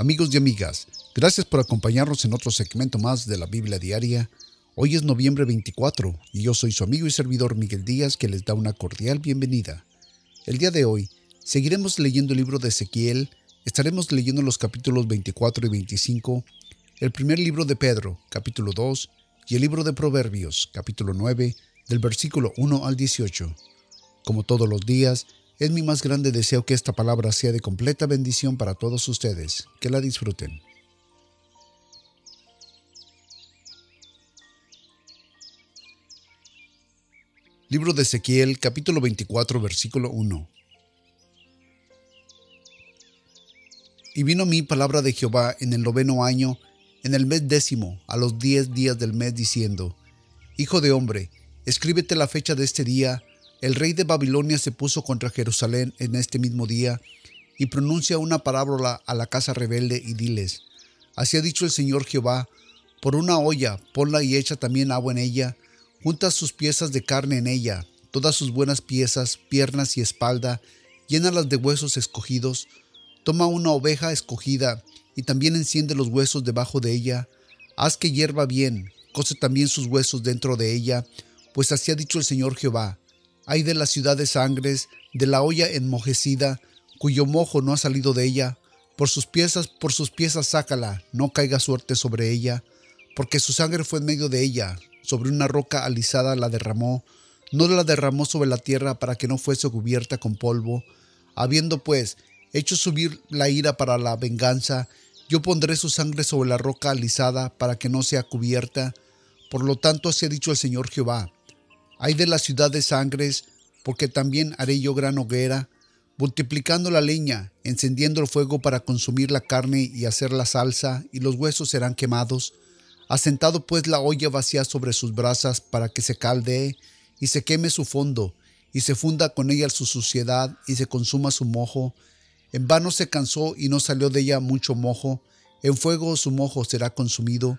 Amigos y amigas, gracias por acompañarnos en otro segmento más de la Biblia Diaria. Hoy es noviembre 24 y yo soy su amigo y servidor Miguel Díaz que les da una cordial bienvenida. El día de hoy seguiremos leyendo el libro de Ezequiel, estaremos leyendo los capítulos 24 y 25, el primer libro de Pedro, capítulo 2, y el libro de Proverbios, capítulo 9, del versículo 1 al 18. Como todos los días, es mi más grande deseo que esta palabra sea de completa bendición para todos ustedes. Que la disfruten. Libro de Ezequiel, capítulo 24, versículo 1. Y vino mi palabra de Jehová en el noveno año, en el mes décimo, a los diez días del mes, diciendo, Hijo de hombre, escríbete la fecha de este día, el rey de Babilonia se puso contra Jerusalén en este mismo día y pronuncia una parábola a la casa rebelde y diles, Así ha dicho el Señor Jehová, por una olla ponla y echa también agua en ella, junta sus piezas de carne en ella, todas sus buenas piezas, piernas y espalda, llénalas de huesos escogidos, toma una oveja escogida y también enciende los huesos debajo de ella, haz que hierva bien, cose también sus huesos dentro de ella, pues así ha dicho el Señor Jehová, hay de la ciudad de sangres, de la olla enmojecida, cuyo mojo no ha salido de ella. Por sus piezas, por sus piezas sácala, no caiga suerte sobre ella, porque su sangre fue en medio de ella, sobre una roca alisada la derramó, no la derramó sobre la tierra para que no fuese cubierta con polvo. Habiendo pues hecho subir la ira para la venganza, yo pondré su sangre sobre la roca alisada para que no sea cubierta. Por lo tanto así ha dicho el Señor Jehová, hay de la ciudad de sangres, porque también haré yo gran hoguera, multiplicando la leña, encendiendo el fuego para consumir la carne y hacer la salsa, y los huesos serán quemados. Asentado pues la olla vacía sobre sus brasas para que se caldee y se queme su fondo, y se funda con ella su suciedad y se consuma su mojo. En vano se cansó y no salió de ella mucho mojo, en fuego su mojo será consumido.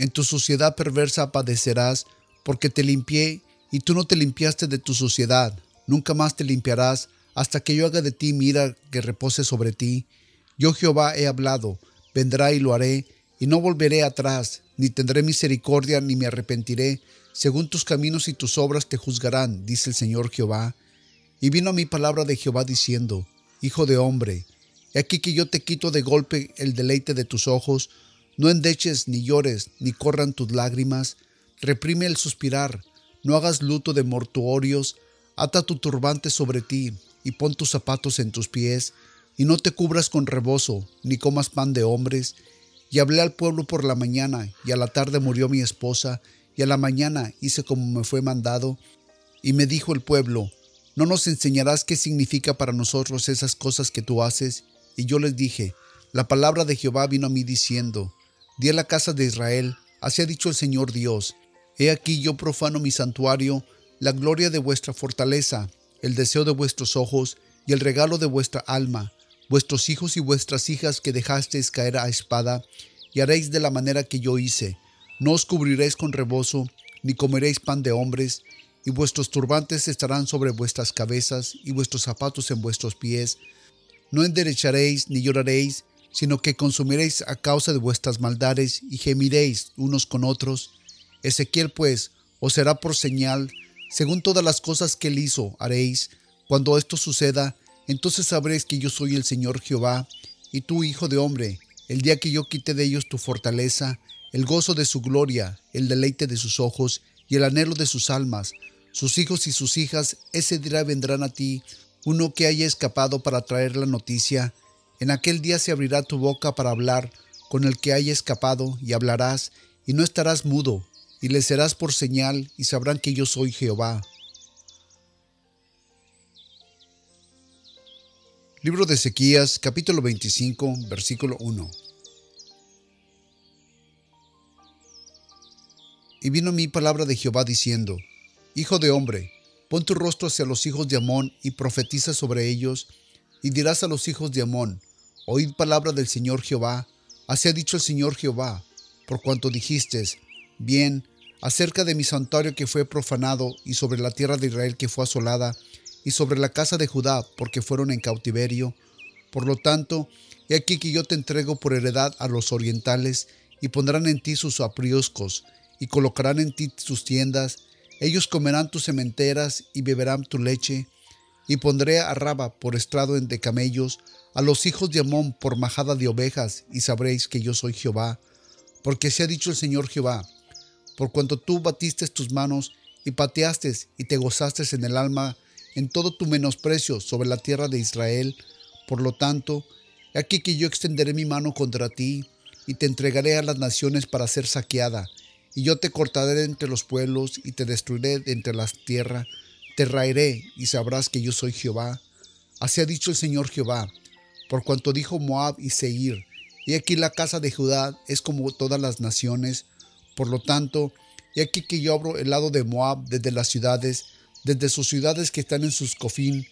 En tu suciedad perversa padecerás, porque te limpié y tú no te limpiaste de tu suciedad, nunca más te limpiarás hasta que yo haga de ti mira que repose sobre ti. Yo Jehová he hablado, vendrá y lo haré, y no volveré atrás, ni tendré misericordia, ni me arrepentiré, según tus caminos y tus obras te juzgarán, dice el Señor Jehová. Y vino a mi palabra de Jehová diciendo, Hijo de hombre, he aquí que yo te quito de golpe el deleite de tus ojos, no endeches, ni llores, ni corran tus lágrimas, reprime el suspirar, no hagas luto de mortuorios, ata tu turbante sobre ti y pon tus zapatos en tus pies, y no te cubras con rebozo, ni comas pan de hombres. Y hablé al pueblo por la mañana, y a la tarde murió mi esposa, y a la mañana hice como me fue mandado. Y me dijo el pueblo, ¿no nos enseñarás qué significa para nosotros esas cosas que tú haces? Y yo les dije, la palabra de Jehová vino a mí diciendo, di a la casa de Israel, así ha dicho el Señor Dios, He aquí yo profano mi santuario, la gloria de vuestra fortaleza, el deseo de vuestros ojos y el regalo de vuestra alma, vuestros hijos y vuestras hijas que dejasteis caer a espada, y haréis de la manera que yo hice. No os cubriréis con rebozo, ni comeréis pan de hombres, y vuestros turbantes estarán sobre vuestras cabezas, y vuestros zapatos en vuestros pies. No enderecharéis ni lloraréis, sino que consumiréis a causa de vuestras maldades, y gemiréis unos con otros, Ezequiel pues os será por señal, según todas las cosas que él hizo, haréis. Cuando esto suceda, entonces sabréis que yo soy el Señor Jehová, y tú, hijo de hombre, el día que yo quite de ellos tu fortaleza, el gozo de su gloria, el deleite de sus ojos y el anhelo de sus almas, sus hijos y sus hijas, ese día vendrán a ti, uno que haya escapado para traer la noticia. En aquel día se abrirá tu boca para hablar con el que haya escapado, y hablarás, y no estarás mudo, y les serás por señal y sabrán que yo soy Jehová. Libro de Ezequías, capítulo 25, versículo 1. Y vino mi palabra de Jehová diciendo, Hijo de hombre, pon tu rostro hacia los hijos de Amón y profetiza sobre ellos, y dirás a los hijos de Amón, Oíd palabra del Señor Jehová, así ha dicho el Señor Jehová, por cuanto dijiste, Bien, acerca de mi santuario que fue profanado, y sobre la tierra de Israel que fue asolada, y sobre la casa de Judá, porque fueron en cautiverio. Por lo tanto, He aquí que yo te entrego por heredad a los orientales, y pondrán en ti sus aprioscos, y colocarán en ti sus tiendas, ellos comerán tus sementeras y beberán tu leche, y pondré a Raba por estrado de camellos, a los hijos de Amón por majada de ovejas, y sabréis que yo soy Jehová, porque se ha dicho el Señor Jehová, por cuanto tú batiste tus manos y pateaste y te gozaste en el alma en todo tu menosprecio sobre la tierra de Israel, por lo tanto, aquí que yo extenderé mi mano contra ti, y te entregaré a las naciones para ser saqueada, y yo te cortaré entre los pueblos y te destruiré de entre las tierras, te raeré y sabrás que yo soy Jehová. Así ha dicho el Señor Jehová, por cuanto dijo Moab y Seir, y aquí la casa de Judá es como todas las naciones, por lo tanto, y aquí que yo abro el lado de Moab desde las ciudades, desde sus ciudades que están en sus cofín,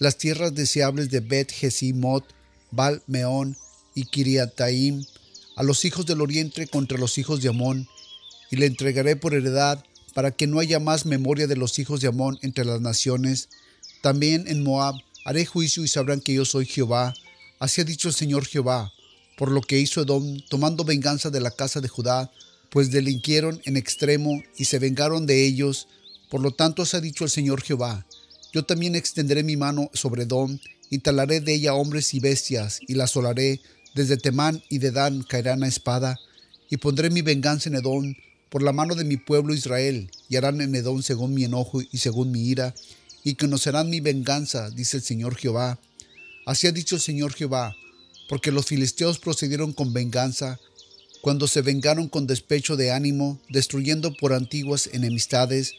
las tierras deseables de Bet Jesimot, Bal Meón y Kiriataim, a los hijos del oriente contra los hijos de Amón, y le entregaré por heredad para que no haya más memoria de los hijos de Amón entre las naciones. También en Moab haré juicio y sabrán que yo soy Jehová. Así ha dicho el Señor Jehová, por lo que hizo Edom, tomando venganza de la casa de Judá, pues delinquieron en extremo y se vengaron de ellos. Por lo tanto, así ha dicho el Señor Jehová, yo también extenderé mi mano sobre Edom, y talaré de ella hombres y bestias, y la asolaré, desde Temán y de Dan caerán a espada, y pondré mi venganza en Edom por la mano de mi pueblo Israel, y harán en Edom según mi enojo y según mi ira, y conocerán mi venganza, dice el Señor Jehová. Así ha dicho el Señor Jehová, porque los filisteos procedieron con venganza, cuando se vengaron con despecho de ánimo, destruyendo por antiguas enemistades.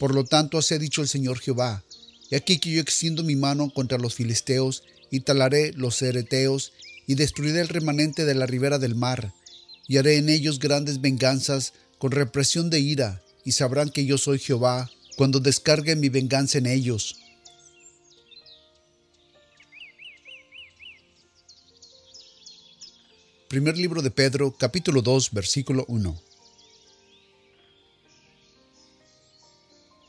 Por lo tanto, así ha dicho el Señor Jehová, y aquí que yo extiendo mi mano contra los filisteos, y talaré los ereteos, y destruiré el remanente de la ribera del mar, y haré en ellos grandes venganzas con represión de ira, y sabrán que yo soy Jehová cuando descargue mi venganza en ellos. Primer libro de Pedro, capítulo 2, versículo 1.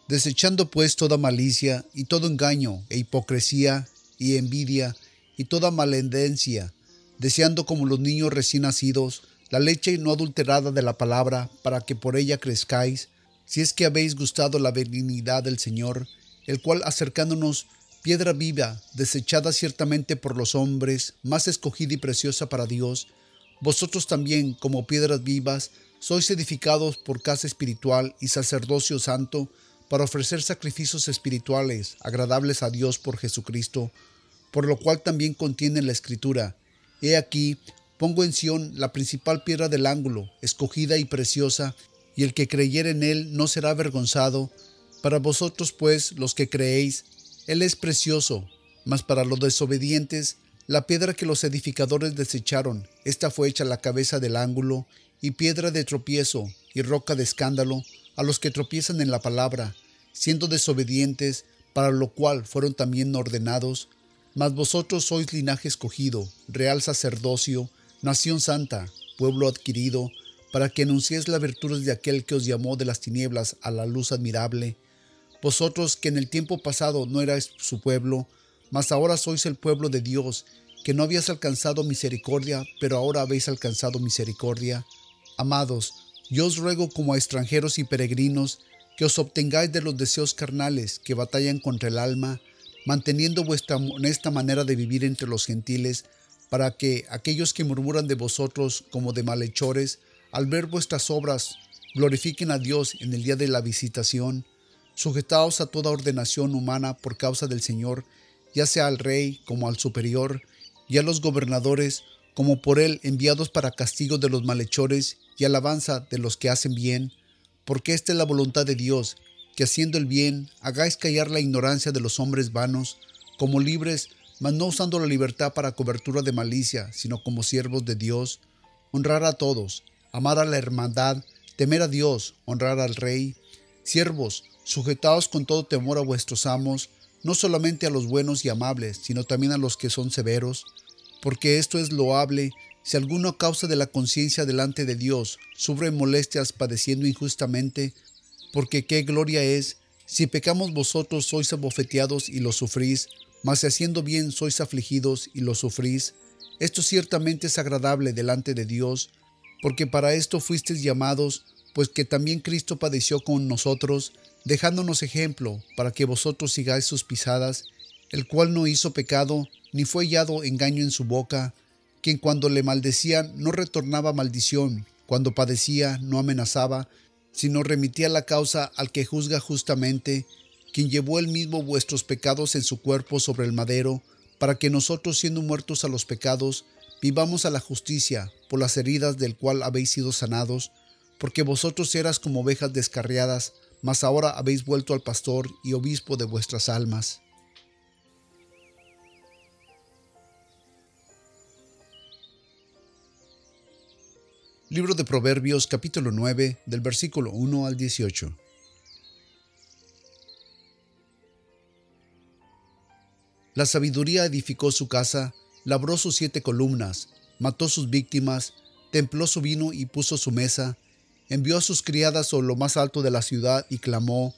Desechando pues toda malicia y todo engaño e hipocresía y envidia y toda malendencia, deseando como los niños recién nacidos la leche no adulterada de la palabra, para que por ella crezcáis, si es que habéis gustado la benignidad del Señor, el cual acercándonos piedra viva, desechada ciertamente por los hombres, más escogida y preciosa para Dios, vosotros también, como piedras vivas, sois edificados por casa espiritual y sacerdocio santo, para ofrecer sacrificios espirituales agradables a Dios por Jesucristo, por lo cual también contiene la Escritura, He aquí, pongo en Sión la principal piedra del ángulo, escogida y preciosa, y el que creyere en él no será avergonzado. Para vosotros, pues, los que creéis, él es precioso, mas para los desobedientes, la piedra que los edificadores desecharon, esta fue hecha la cabeza del ángulo, y piedra de tropiezo, y roca de escándalo, a los que tropiezan en la palabra, siendo desobedientes, para lo cual fueron también ordenados, mas vosotros sois linaje escogido, real sacerdocio, nación santa, pueblo adquirido, para que anunciéis las virtudes de aquel que os llamó de las tinieblas a la luz admirable. Vosotros que en el tiempo pasado no erais su pueblo, mas ahora sois el pueblo de Dios, que no habías alcanzado misericordia, pero ahora habéis alcanzado misericordia. Amados, yo os ruego como a extranjeros y peregrinos, que os obtengáis de los deseos carnales que batallan contra el alma, manteniendo vuestra honesta manera de vivir entre los gentiles, para que aquellos que murmuran de vosotros como de malhechores, al ver vuestras obras, glorifiquen a Dios en el día de la visitación, sujetaos a toda ordenación humana por causa del Señor, ya sea al rey como al superior, y a los gobernadores como por él enviados para castigo de los malhechores y alabanza de los que hacen bien, porque esta es la voluntad de Dios, que haciendo el bien hagáis callar la ignorancia de los hombres vanos, como libres, mas no usando la libertad para cobertura de malicia, sino como siervos de Dios, honrar a todos, amar a la hermandad, temer a Dios, honrar al Rey, siervos, sujetaos con todo temor a vuestros amos, no solamente a los buenos y amables, sino también a los que son severos, porque esto es loable si alguno a causa de la conciencia delante de Dios sufre molestias padeciendo injustamente, porque qué gloria es, si pecamos vosotros sois abofeteados y lo sufrís, mas si haciendo bien sois afligidos y lo sufrís, Esto ciertamente es agradable delante de Dios, porque para esto fuisteis llamados, pues que también Cristo padeció con nosotros, dejándonos ejemplo, para que vosotros sigáis sus pisadas, el cual no hizo pecado, ni fue hallado engaño en su boca, quien cuando le maldecían no retornaba maldición, cuando padecía no amenazaba, sino remitía la causa al que juzga justamente, quien llevó él mismo vuestros pecados en su cuerpo sobre el madero, para que nosotros siendo muertos a los pecados, vivamos a la justicia, por las heridas del cual habéis sido sanados, porque vosotros eras como ovejas descarriadas, mas ahora habéis vuelto al pastor y obispo de vuestras almas. Libro de Proverbios capítulo 9 del versículo 1 al 18. La sabiduría edificó su casa, labró sus siete columnas, mató sus víctimas, templó su vino y puso su mesa, envió a sus criadas sobre lo más alto de la ciudad y clamó,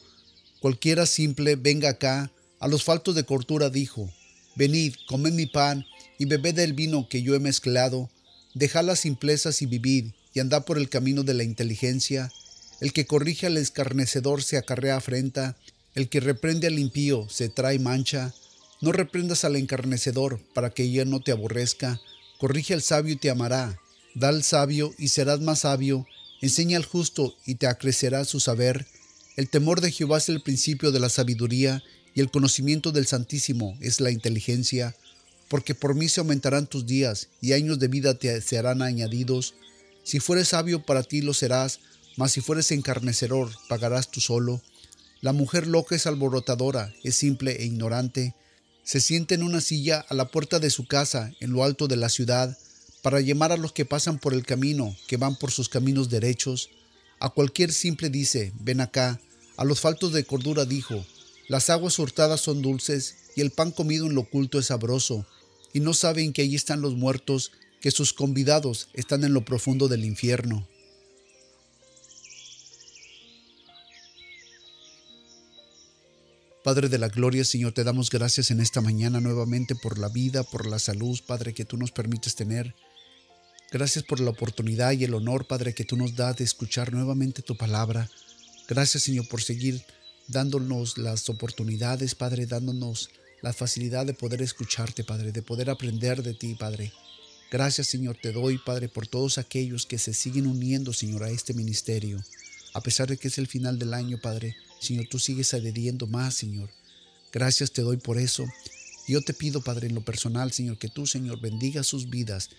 cualquiera simple, venga acá, a los faltos de cortura dijo, venid, comed mi pan y bebed del vino que yo he mezclado, dejad las simplezas y vivid, y andad por el camino de la inteligencia, el que corrige al escarnecedor se acarrea afrenta, el que reprende al impío se trae mancha, no reprendas al encarnecedor para que ella no te aborrezca. Corrige al sabio y te amará. Da al sabio y serás más sabio. Enseña al justo y te acrecerá su saber. El temor de Jehová es el principio de la sabiduría y el conocimiento del Santísimo es la inteligencia. Porque por mí se aumentarán tus días y años de vida te serán añadidos. Si fueres sabio para ti lo serás, mas si fueres encarnecedor pagarás tú solo. La mujer loca es alborotadora, es simple e ignorante se siente en una silla a la puerta de su casa, en lo alto de la ciudad, para llamar a los que pasan por el camino, que van por sus caminos derechos. A cualquier simple dice, ven acá. A los faltos de cordura dijo, las aguas hurtadas son dulces y el pan comido en lo oculto es sabroso, y no saben que allí están los muertos, que sus convidados están en lo profundo del infierno. Padre de la Gloria, Señor, te damos gracias en esta mañana nuevamente por la vida, por la salud, Padre, que tú nos permites tener. Gracias por la oportunidad y el honor, Padre, que tú nos das de escuchar nuevamente tu palabra. Gracias, Señor, por seguir dándonos las oportunidades, Padre, dándonos la facilidad de poder escucharte, Padre, de poder aprender de ti, Padre. Gracias, Señor, te doy, Padre, por todos aquellos que se siguen uniendo, Señor, a este ministerio. A pesar de que es el final del año, Padre, Señor, tú sigues adheriendo más, Señor. Gracias te doy por eso. Yo te pido, Padre, en lo personal, Señor, que tú, Señor, bendiga sus vidas.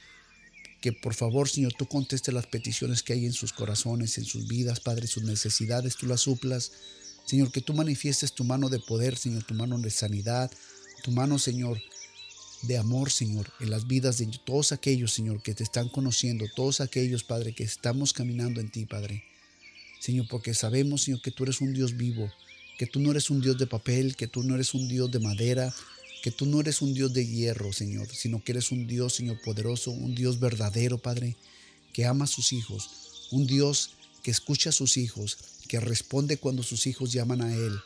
Que por favor, Señor, tú contestes las peticiones que hay en sus corazones, en sus vidas, Padre, sus necesidades, tú las suplas. Señor, que tú manifiestes tu mano de poder, Señor, tu mano de sanidad, tu mano, Señor, de amor, Señor, en las vidas de todos aquellos, Señor, que te están conociendo, todos aquellos, Padre, que estamos caminando en ti, Padre. Señor, porque sabemos, Señor, que tú eres un Dios vivo, que tú no eres un Dios de papel, que tú no eres un Dios de madera, que tú no eres un Dios de hierro, Señor, sino que eres un Dios, Señor, poderoso, un Dios verdadero, Padre, que ama a sus hijos, un Dios que escucha a sus hijos, que responde cuando sus hijos llaman a Él.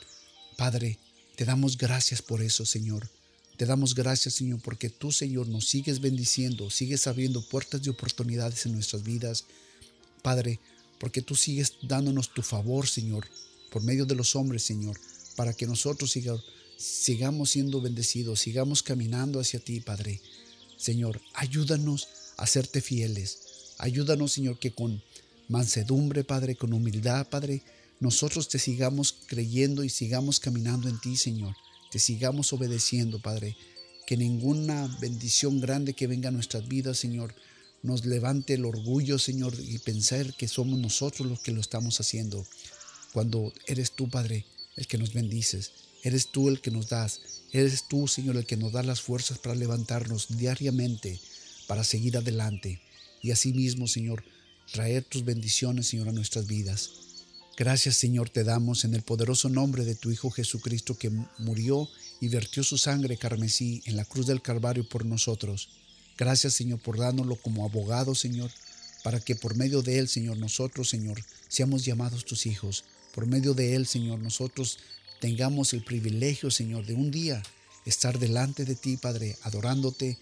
Padre, te damos gracias por eso, Señor. Te damos gracias, Señor, porque tú, Señor, nos sigues bendiciendo, sigues abriendo puertas de oportunidades en nuestras vidas. Padre, porque tú sigues dándonos tu favor, Señor, por medio de los hombres, Señor, para que nosotros sigamos siendo bendecidos, sigamos caminando hacia ti, Padre. Señor, ayúdanos a serte fieles. Ayúdanos, Señor, que con mansedumbre, Padre, con humildad, Padre, nosotros te sigamos creyendo y sigamos caminando en ti, Señor. Te sigamos obedeciendo, Padre. Que ninguna bendición grande que venga a nuestras vidas, Señor, nos levante el orgullo, Señor, y pensar que somos nosotros los que lo estamos haciendo, cuando eres tú, Padre, el que nos bendices, eres tú el que nos das, eres tú, Señor, el que nos da las fuerzas para levantarnos diariamente, para seguir adelante, y asimismo, Señor, traer tus bendiciones, Señor, a nuestras vidas. Gracias, Señor, te damos en el poderoso nombre de tu Hijo Jesucristo que murió y vertió su sangre carmesí en la cruz del Calvario por nosotros Gracias, Señor, por dárnoslo como abogado, Señor, para que por medio de Él, Señor, nosotros, Señor, seamos llamados tus hijos. Por medio de Él, Señor, nosotros tengamos el privilegio, Señor, de un día estar delante de ti, Padre, adorándote,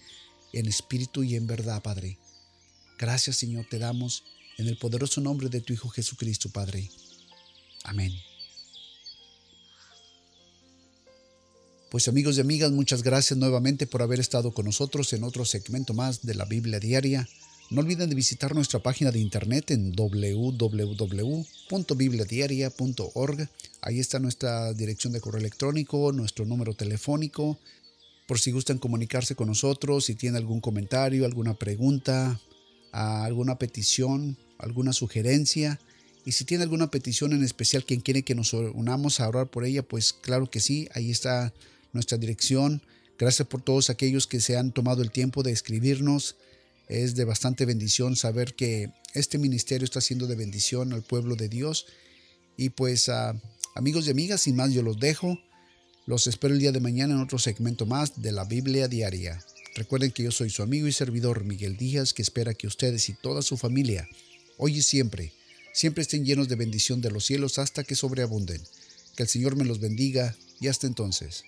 en espíritu y en verdad, Padre. Gracias, Señor, te damos en el poderoso nombre de tu Hijo Jesucristo, Padre. Amén. Pues amigos y amigas, muchas gracias nuevamente por haber estado con nosotros en otro segmento más de la Biblia Diaria. No olviden de visitar nuestra página de internet en www.bibliadiaria.org. Ahí está nuestra dirección de correo electrónico, nuestro número telefónico, por si gustan comunicarse con nosotros, si tienen algún comentario, alguna pregunta, alguna petición, alguna sugerencia. Y si tiene alguna petición en especial, quien quiere que nos unamos a orar por ella, pues claro que sí, ahí está nuestra dirección. Gracias por todos aquellos que se han tomado el tiempo de escribirnos. Es de bastante bendición saber que este ministerio está siendo de bendición al pueblo de Dios. Y pues amigos y amigas, sin más yo los dejo. Los espero el día de mañana en otro segmento más de la Biblia Diaria. Recuerden que yo soy su amigo y servidor Miguel Díaz, que espera que ustedes y toda su familia, hoy y siempre, siempre estén llenos de bendición de los cielos hasta que sobreabunden. Que el Señor me los bendiga y hasta entonces.